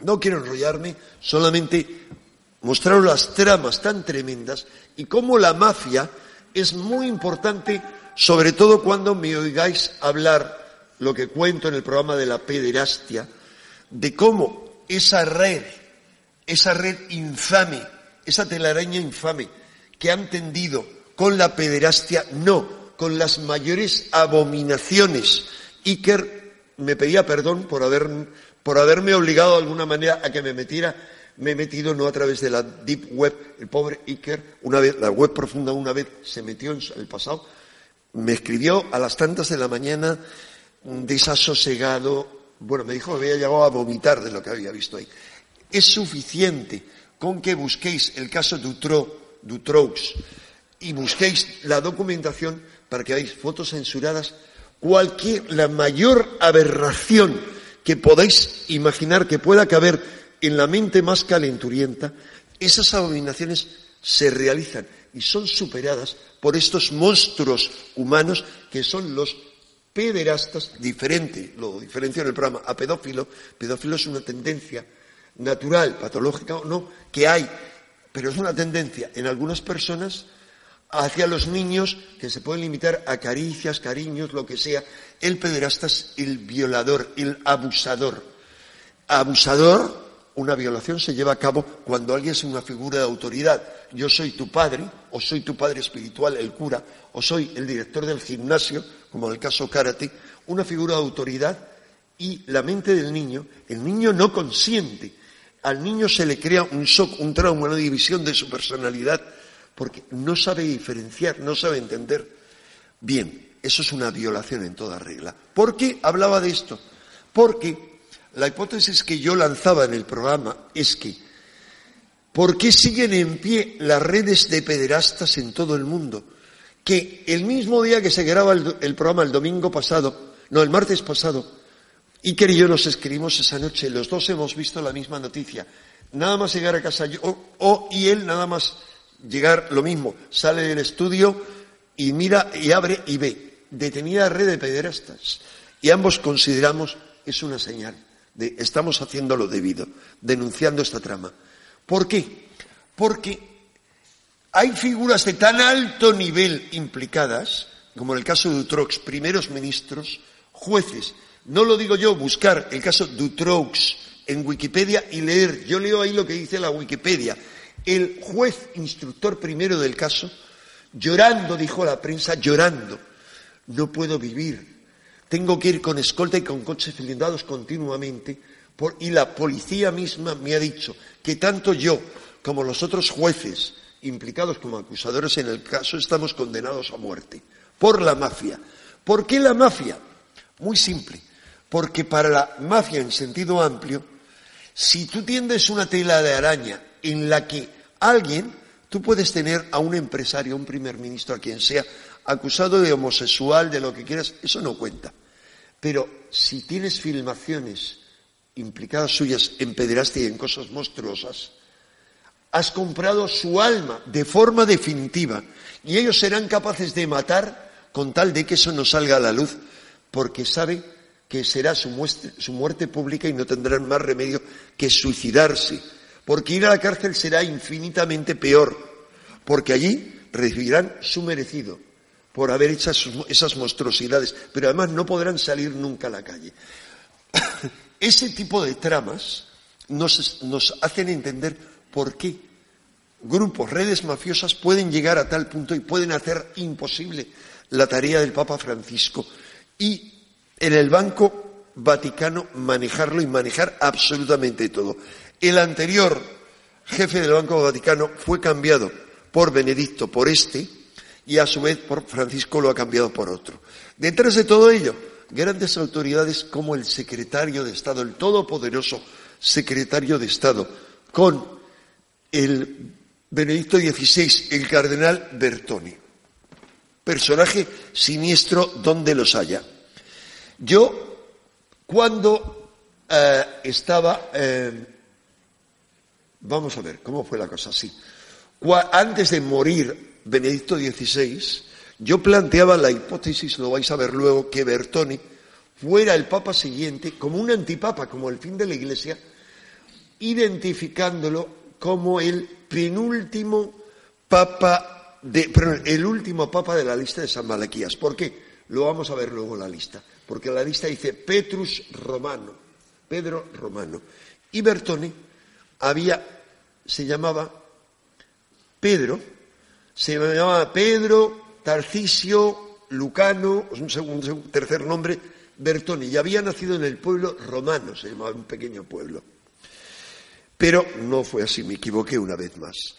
no quiero enrollarme, solamente mostrar las tramas tan tremendas y cómo la mafia es muy importante, sobre todo cuando me oigáis hablar lo que cuento en el programa de la pederastia, de cómo esa red, esa red infame, esa telaraña infame que han tendido con la pederastia, no, con las mayores abominaciones. Iker me pedía perdón por haber por haberme obligado de alguna manera a que me metiera, me he metido no a través de la deep web, el pobre Iker, una vez, la web profunda una vez se metió en el pasado, me escribió a las tantas de la mañana, desasosegado, bueno, me dijo que había llegado a vomitar de lo que había visto ahí. Es suficiente con que busquéis el caso Dutro, Dutroux y busquéis la documentación para que veáis fotos censuradas, cualquier, la mayor aberración que podáis imaginar que pueda caber en la mente más calenturienta, esas abominaciones se realizan y son superadas por estos monstruos humanos que son los pederastas, diferente, lo diferencio en el programa, a pedófilo. Pedófilo es una tendencia natural, patológica o no, que hay, pero es una tendencia en algunas personas hacia los niños que se pueden limitar a caricias, cariños, lo que sea. El pederasta es el violador, el abusador. Abusador, una violación se lleva a cabo cuando alguien es una figura de autoridad. Yo soy tu padre, o soy tu padre espiritual, el cura, o soy el director del gimnasio, como en el caso Karate, una figura de autoridad y la mente del niño, el niño no consiente. Al niño se le crea un shock, un trauma, una división de su personalidad porque no sabe diferenciar, no sabe entender. Bien, eso es una violación en toda regla. ¿Por qué hablaba de esto? Porque la hipótesis que yo lanzaba en el programa es que, ¿por qué siguen en pie las redes de pederastas en todo el mundo? Que el mismo día que se graba el, programa, el domingo pasado, no, el martes pasado, Iker y yo nos escribimos esa noche, los dos hemos visto la misma noticia. Nada más llegar a casa yo, o y él nada más llegar lo mismo, sale del estudio y mira y abre y ve detenida red de pederastas. Y ambos consideramos es una señal de estamos haciendo lo debido, denunciando esta trama. ¿Por qué? Porque hay figuras de tan alto nivel implicadas, como en el caso de Dutroux, primeros ministros, jueces. No lo digo yo, buscar el caso Dutroux en Wikipedia y leer. Yo leo ahí lo que dice la Wikipedia el juez instructor primero del caso, llorando, dijo a la prensa, llorando, no puedo vivir, tengo que ir con escolta y con coches blindados continuamente, y la policía misma me ha dicho que tanto yo como los otros jueces implicados como acusadores en el caso estamos condenados a muerte por la mafia. ¿Por qué la mafia? Muy simple, porque para la mafia en sentido amplio, si tú tiendes una tela de araña en la que alguien, tú puedes tener a un empresario, a un primer ministro, a quien sea, acusado de homosexual, de lo que quieras, eso no cuenta. Pero si tienes filmaciones implicadas suyas en pederastia y en cosas monstruosas, has comprado su alma de forma definitiva y ellos serán capaces de matar con tal de que eso no salga a la luz, porque sabe que será su, muerte pública y no tendrán más remedio que suicidarse, porque ir a la cárcel será infinitamente peor, porque allí recibirán su merecido por haber hecho esas monstruosidades, pero además no podrán salir nunca a la calle. Ese tipo de tramas nos, hacen entender por qué grupos, redes mafiosas pueden llegar a tal punto y pueden hacer imposible la tarea del Papa Francisco y en el Banco Vaticano manejarlo y manejar absolutamente todo. El anterior jefe del Banco Vaticano fue cambiado por Benedicto, por este, y a su vez por Francisco lo ha cambiado por otro. Detrás de todo ello, grandes autoridades como el secretario de Estado, el todopoderoso secretario de Estado, con el Benedicto XVI, el cardenal Bertoni. Personaje siniestro donde los haya. Yo, cuando eh, estaba, eh, vamos a ver, ¿cómo fue la cosa? Sí. Antes de morir Benedicto XVI, yo planteaba la hipótesis, lo vais a ver luego, que Bertoni fuera el papa siguiente como un antipapa, como el fin de la Iglesia, identificándolo como el penúltimo papa, de, perdón, el último papa de la lista de San Malaquías. ¿Por qué? Lo vamos a ver luego en la lista porque la lista dice Petrus Romano, Pedro Romano. Y Bertone había, se llamaba Pedro, se llamaba Pedro, Tarcisio, Lucano, un, segundo, un tercer nombre, Bertone, y había nacido en el pueblo romano, se llamaba un pequeño pueblo. Pero no fue así, me equivoqué una vez más.